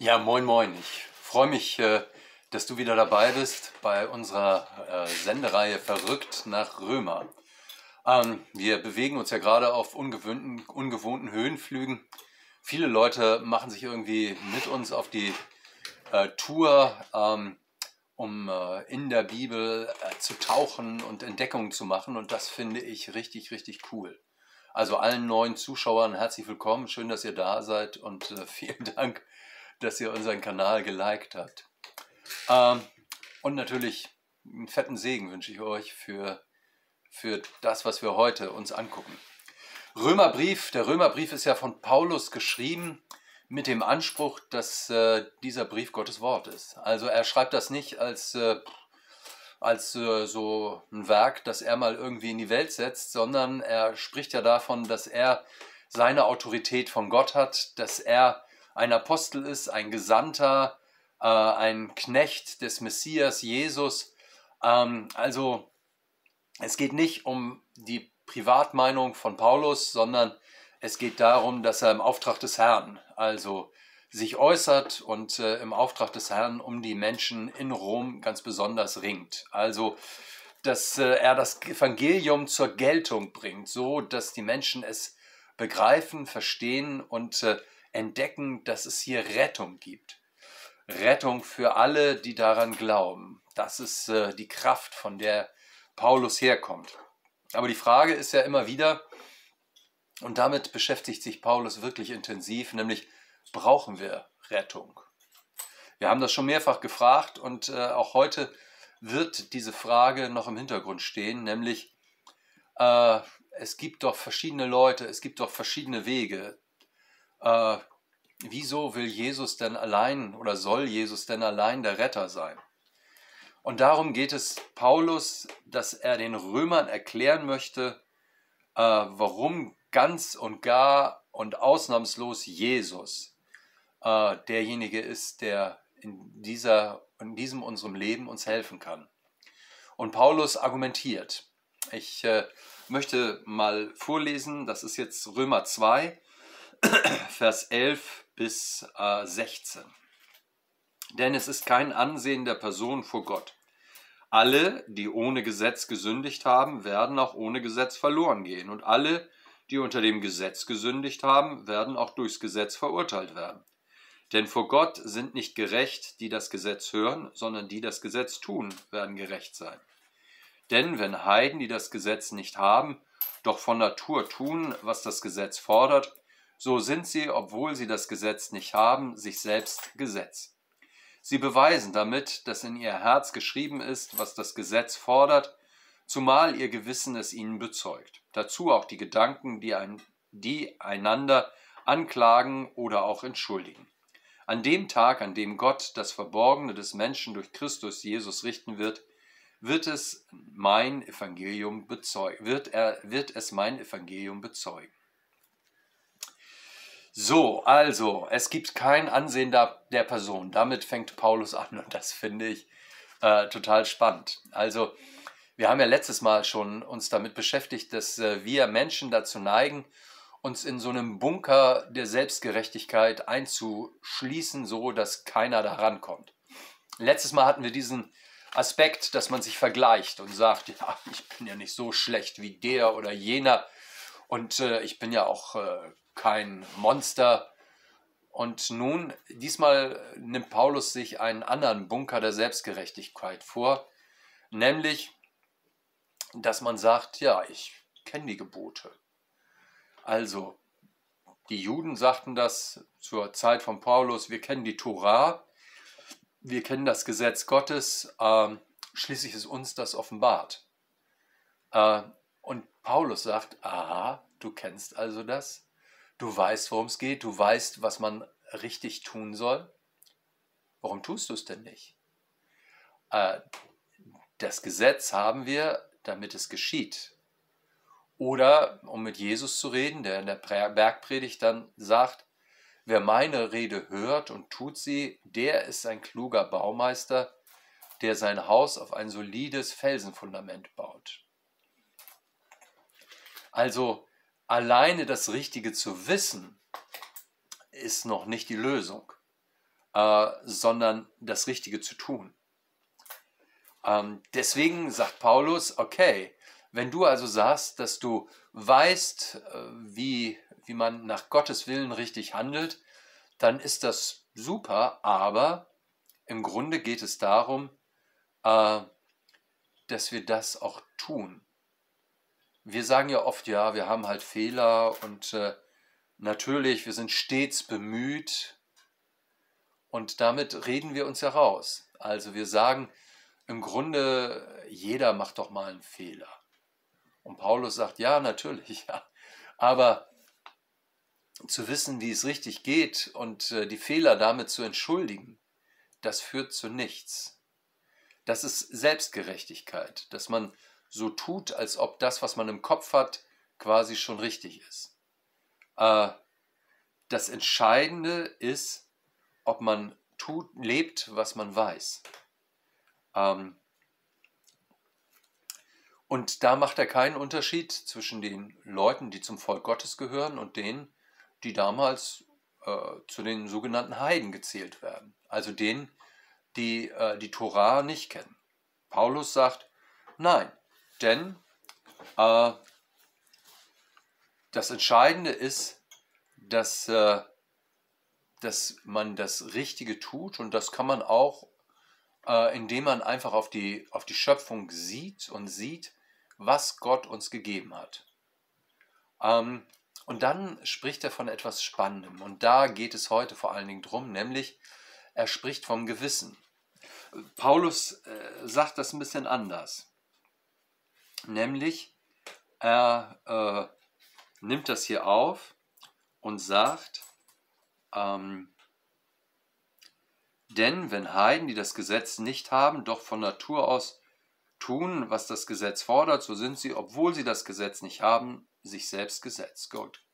Ja, moin, moin. Ich freue mich, äh, dass du wieder dabei bist bei unserer äh, Sendereihe Verrückt nach Römer. Ähm, wir bewegen uns ja gerade auf ungewohnten, ungewohnten Höhenflügen. Viele Leute machen sich irgendwie mit uns auf die äh, Tour, ähm, um in der Bibel zu tauchen und Entdeckungen zu machen. Und das finde ich richtig, richtig cool. Also allen neuen Zuschauern herzlich willkommen. Schön, dass ihr da seid und vielen Dank dass ihr unseren Kanal geliked habt. Ähm, und natürlich einen fetten Segen wünsche ich euch für, für das, was wir heute uns angucken. Römerbrief, der Römerbrief ist ja von Paulus geschrieben mit dem Anspruch, dass äh, dieser Brief Gottes Wort ist. Also er schreibt das nicht als, äh, als äh, so ein Werk, das er mal irgendwie in die Welt setzt, sondern er spricht ja davon, dass er seine Autorität von Gott hat, dass er ein Apostel ist, ein Gesandter, äh, ein Knecht des Messias Jesus. Ähm, also es geht nicht um die Privatmeinung von Paulus, sondern es geht darum, dass er im Auftrag des Herrn, also sich äußert und äh, im Auftrag des Herrn um die Menschen in Rom ganz besonders ringt. Also dass äh, er das Evangelium zur Geltung bringt, so dass die Menschen es begreifen, verstehen und äh, entdecken, dass es hier Rettung gibt. Rettung für alle, die daran glauben. Das ist äh, die Kraft, von der Paulus herkommt. Aber die Frage ist ja immer wieder, und damit beschäftigt sich Paulus wirklich intensiv, nämlich brauchen wir Rettung? Wir haben das schon mehrfach gefragt und äh, auch heute wird diese Frage noch im Hintergrund stehen, nämlich äh, es gibt doch verschiedene Leute, es gibt doch verschiedene Wege, äh, wieso will Jesus denn allein oder soll Jesus denn allein der Retter sein? Und darum geht es Paulus, dass er den Römern erklären möchte, äh, warum ganz und gar und ausnahmslos Jesus äh, derjenige ist, der in, dieser, in diesem unserem Leben uns helfen kann. Und Paulus argumentiert. Ich äh, möchte mal vorlesen, das ist jetzt Römer 2, Vers 11 bis äh, 16. Denn es ist kein Ansehen der Person vor Gott. Alle, die ohne Gesetz gesündigt haben, werden auch ohne Gesetz verloren gehen. Und alle, die unter dem Gesetz gesündigt haben, werden auch durchs Gesetz verurteilt werden. Denn vor Gott sind nicht gerecht, die das Gesetz hören, sondern die das Gesetz tun, werden gerecht sein. Denn wenn Heiden, die das Gesetz nicht haben, doch von Natur tun, was das Gesetz fordert, so sind sie, obwohl sie das Gesetz nicht haben, sich selbst Gesetz. Sie beweisen damit, dass in ihr Herz geschrieben ist, was das Gesetz fordert, zumal ihr Gewissen es ihnen bezeugt. Dazu auch die Gedanken, die, ein, die einander anklagen oder auch entschuldigen. An dem Tag, an dem Gott das Verborgene des Menschen durch Christus Jesus richten wird, wird es mein Evangelium bezeugen, wird, er, wird es mein Evangelium bezeugen. So, also, es gibt kein Ansehen der, Person. Damit fängt Paulus an und das finde ich äh, total spannend. Also, wir haben ja letztes Mal schon uns damit beschäftigt, dass äh, wir Menschen dazu neigen, uns in so einem Bunker der Selbstgerechtigkeit einzuschließen, so dass keiner da rankommt. Letztes Mal hatten wir diesen Aspekt, dass man sich vergleicht und sagt, ja, ich bin ja nicht so schlecht wie der oder jener und äh, ich bin ja auch äh, kein Monster. Und nun, diesmal nimmt Paulus sich einen anderen Bunker der Selbstgerechtigkeit vor, nämlich, dass man sagt, ja, ich kenne die Gebote. Also, die Juden sagten das zur Zeit von Paulus, wir kennen die Torah, wir kennen das Gesetz Gottes, äh, schließlich ist uns das offenbart. Äh, und Paulus sagt, aha, du kennst also das, Du weißt, worum es geht, du weißt, was man richtig tun soll. Warum tust du es denn nicht? Äh, das Gesetz haben wir, damit es geschieht. Oder, um mit Jesus zu reden, der in der Bergpredigt dann sagt, wer meine Rede hört und tut sie, der ist ein kluger Baumeister, der sein Haus auf ein solides Felsenfundament baut. Also alleine das Richtige zu wissen, ist noch nicht die Lösung. äh, sondern das Richtige zu tun. Ähm, deswegen sagt Paulus, okay, wenn du also sagst, dass du weißt, äh, wie, wie man nach Gottes Willen richtig handelt, dann ist das super, aber im Grunde geht es darum, äh, dass wir das auch tun. Wir sagen ja oft, ja, wir haben halt Fehler und äh, natürlich, wir sind stets bemüht und damit reden wir uns ja raus. Also wir sagen, im Grunde, jeder macht doch mal einen Fehler. Und Paulus sagt, ja, natürlich, ja. Aber zu wissen, wie es richtig geht und äh, die Fehler damit zu entschuldigen, das führt zu nichts. Das ist Selbstgerechtigkeit, dass man so tut, als ob das, was man im Kopf hat, quasi schon richtig ist. Äh, das Entscheidende ist, ob man tut, lebt, was man weiß. Ähm, und da macht er keinen Unterschied zwischen den Leuten, die zum Volk Gottes gehören und denen, die damals äh, zu den sogenannten Heiden gezählt werden. Also denen, die äh, die Torah nicht kennen. Paulus sagt, nein, denn äh, das Entscheidende ist, dass, äh, dass man das Richtige tut und das kann man auch äh, indem man einfach auf die, auf die Schöpfung sieht und sieht, was Gott uns gegeben hat. Ähm, und dann spricht er von etwas Spannendem. Und da geht es heute vor allen Dingen drum, nämlich er spricht vom Gewissen. Paulus äh, sagt das ein bisschen anders. Nämlich, er äh, nimmt das hier auf und sagt, ähm, denn wenn Heiden, die das Gesetz nicht haben, doch von Natur aus tun, was das Gesetz fordert, so sind sie, obwohl sie das Gesetz nicht haben, sich selbst Gesetz. Gut.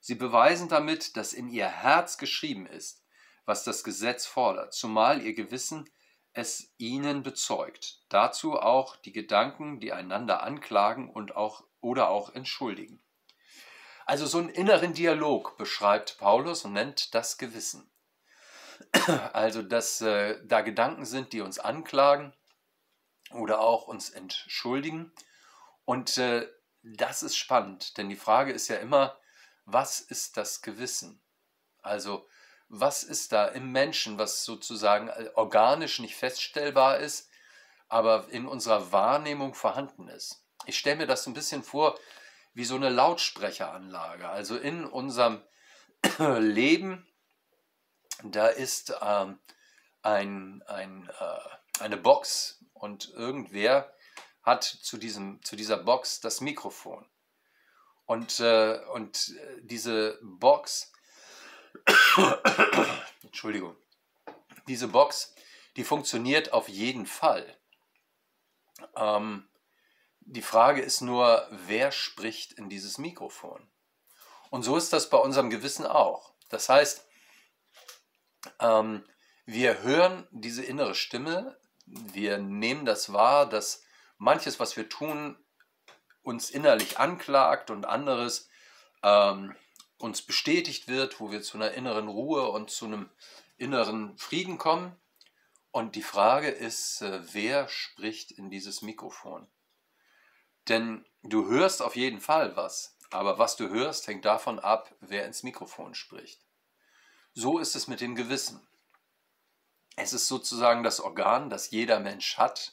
Sie beweisen damit, dass in ihr Herz geschrieben ist, was das Gesetz fordert, zumal ihr Gewissen es ihnen bezeugt. Dazu auch die Gedanken, die einander anklagen und auch oder auch entschuldigen. Also so einen inneren Dialog beschreibt Paulus und nennt das Gewissen. Also, dass äh, da Gedanken sind, die uns anklagen oder auch uns entschuldigen. Und äh, das ist spannend, denn die Frage ist ja immer, was ist das Gewissen? Also, was ist da im Menschen, was sozusagen äh, organisch nicht feststellbar ist, aber in unserer Wahrnehmung vorhanden ist? Ich stelle mir das ein bisschen vor wie so eine Lautsprecheranlage. Also in unserem Leben da ist ähm, ein, ein, äh, eine Box und irgendwer hat zu, diesem, zu dieser Box das Mikrofon. Und, äh, und diese Box, Entschuldigung, diese Box, die funktioniert auf jeden Fall. Ähm, die Frage ist nur, wer spricht in dieses Mikrofon? Und so ist das bei unserem Gewissen auch. Das heißt, ähm, wir hören diese innere Stimme, wir nehmen das wahr, dass manches, was wir tun, uns innerlich anklagt und anderes ähm, uns bestätigt wird, wo wir zu einer inneren Ruhe und zu einem inneren Frieden kommen. Und die Frage ist, äh, wer spricht in dieses Mikrofon? Denn du hörst auf jeden Fall was, aber was du hörst, hängt davon ab, wer ins Mikrofon spricht. So ist es mit dem Gewissen. Es ist sozusagen das Organ, das jeder Mensch hat,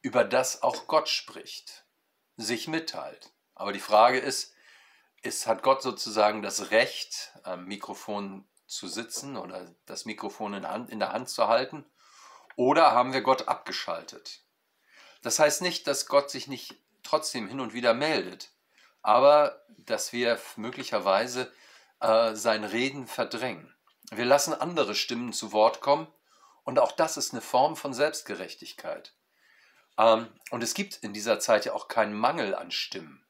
über das auch Gott spricht, sich mitteilt. Aber die Frage ist, ist hat Gott sozusagen das Recht, am Mikrofon zu sitzen oder das Mikrofon in, Hand, in der Hand zu halten? Oder haben wir Gott abgeschaltet? Das heißt nicht, dass Gott sich nicht trotzdem hin und wieder meldet, aber dass wir möglicherweise äh, sein Reden verdrängen. Wir lassen andere Stimmen zu Wort kommen und auch das ist eine Form von Selbstgerechtigkeit. Ähm, und es gibt in dieser Zeit ja auch keinen Mangel an Stimmen.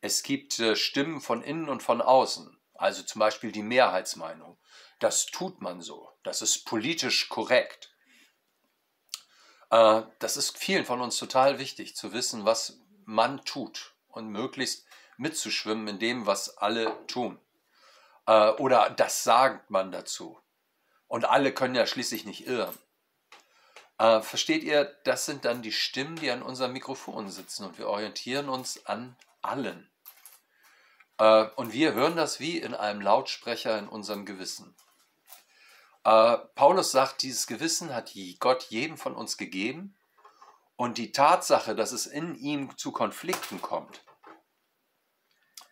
Es gibt äh, Stimmen von innen und von außen, also zum Beispiel die Mehrheitsmeinung. Das tut man so, das ist politisch korrekt. Äh, das ist vielen von uns total wichtig zu wissen, was man tut und möglichst mitzuschwimmen in dem, was alle tun. Äh, oder das sagt man dazu. Und alle können ja schließlich nicht irren. Versteht ihr, das sind dann die Stimmen, die an unserem Mikrofon sitzen und wir orientieren uns an allen. Äh, und wir hören das wie in einem Lautsprecher in unserem Gewissen. Äh, Paulus sagt, dieses Gewissen hat Gott jedem von uns gegeben und die Tatsache, dass es in ihm zu Konflikten kommt,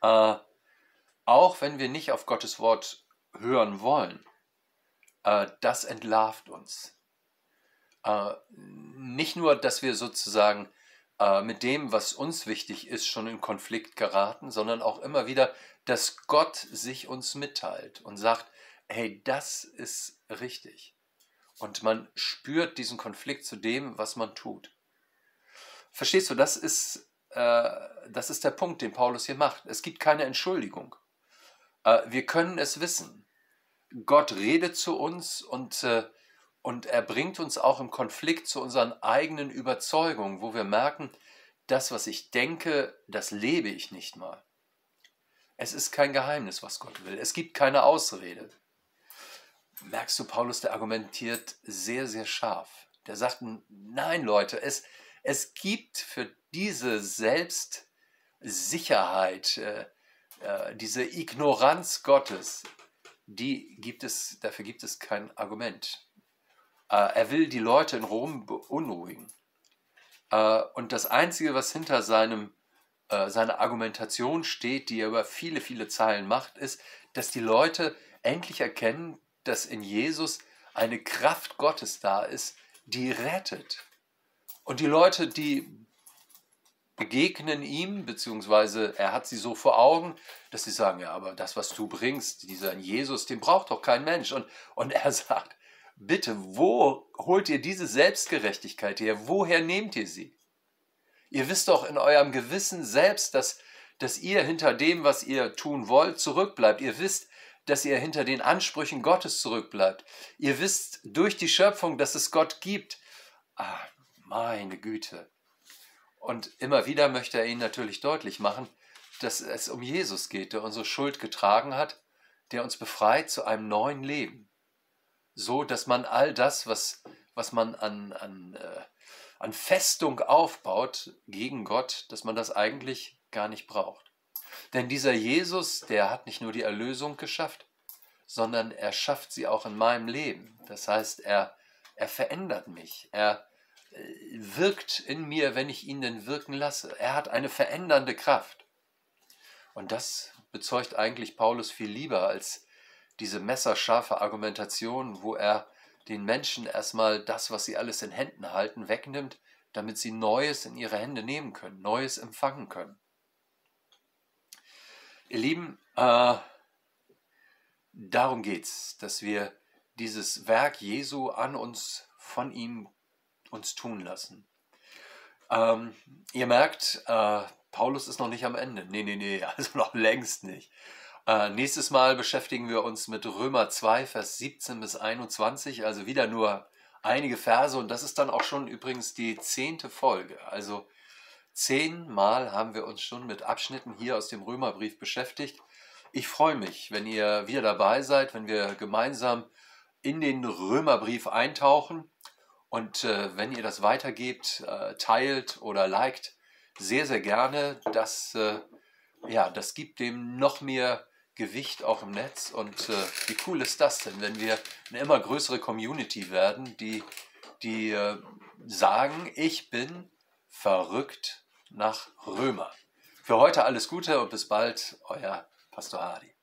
äh, auch wenn wir nicht auf Gottes Wort hören wollen, das entlarvt uns. Nicht nur, dass wir sozusagen äh, mit dem, was uns wichtig ist, schon in Konflikt geraten, sondern auch immer wieder, dass Gott sich uns mitteilt und sagt, hey, das ist richtig. Und man spürt diesen Konflikt zu dem, was man tut. Verstehst du, das ist, äh, das ist der Punkt, den Paulus hier macht. Es gibt keine Entschuldigung. Äh, wir können es wissen. Gott redet zu uns und, äh, und er bringt uns auch im Konflikt zu unseren eigenen Überzeugungen, wo wir merken, das, was ich denke, das lebe ich nicht mal. Es ist kein Geheimnis, was Gott will. Es gibt keine Ausrede. Merkst du, Paulus, der argumentiert sehr, sehr scharf. Der sagt, nein, Leute, es, es gibt für diese Selbstsicherheit, äh, äh, diese Ignoranz Gottes, die gibt es, dafür gibt es kein Argument. Äh, er will die Leute in Rom beunruhigen. Äh, und das Einzige, was hinter seinem, äh, seiner Argumentation steht, die er über viele, viele Zeilen macht, ist, dass die Leute endlich erkennen, dass in Jesus eine Kraft Gottes da ist, die rettet. Und die Leute, die begegnen ihm, beziehungsweise er hat sie so vor Augen, dass sie sagen, ja, aber das, was du bringst, dieser Jesus, den braucht doch kein Mensch. Und, und er sagt, bitte, wo holt ihr diese Selbstgerechtigkeit her? Woher nehmt ihr sie? Ihr wisst doch in eurem Gewissen selbst, dass, dass ihr hinter dem, was ihr tun wollt, zurückbleibt. Ihr wisst, dass ihr hinter den Ansprüchen Gottes zurückbleibt. Ihr wisst durch die Schöpfung, dass es Gott gibt. Ah, meine Güte. Und immer wieder möchte er ihnen natürlich deutlich machen, dass es um Jesus geht, der unsere Schuld getragen hat, der uns befreit zu einem neuen Leben. So, dass man all das, was, was man an, an, äh, an Festung aufbaut gegen Gott, dass man das eigentlich gar nicht braucht. Denn dieser Jesus, der hat nicht nur die Erlösung geschafft, sondern er schafft sie auch in meinem Leben. Das heißt, er, er verändert mich. Er, wirkt in mir, wenn ich ihn denn wirken lasse. Er hat eine verändernde Kraft. Und das bezeugt eigentlich Paulus viel lieber als diese messerscharfe Argumentation, wo er den Menschen erstmal das, was sie alles in Händen halten, wegnimmt, damit sie Neues in ihre Hände nehmen können, Neues empfangen können. Ihr Lieben, äh, darum es, dass wir dieses Werk Jesu an uns von ihm uns tun lassen. Ähm, ihr merkt, äh, Paulus ist noch nicht am Ende. Nee, nee, nee, also noch längst nicht. Äh, nächstes Mal beschäftigen wir uns mit Römer 2, Vers 17 bis 21, also wieder nur einige Verse und das ist dann auch schon übrigens die zehnte Folge. Also zehnmal haben wir uns schon mit Abschnitten hier aus dem Römerbrief beschäftigt. Ich freue mich, wenn ihr wieder dabei seid, wenn wir gemeinsam in den Römerbrief eintauchen. Und äh, wenn ihr das weitergebt, äh, teilt oder liked, sehr, sehr gerne. Das, äh, ja, das gibt dem noch mehr Gewicht auch im Netz. Und äh, wie cool ist das denn, wenn wir eine immer größere Community werden, die, die äh, sagen, ich bin verrückt nach Römer. Für heute alles Gute und bis bald, euer Pastor Hardy.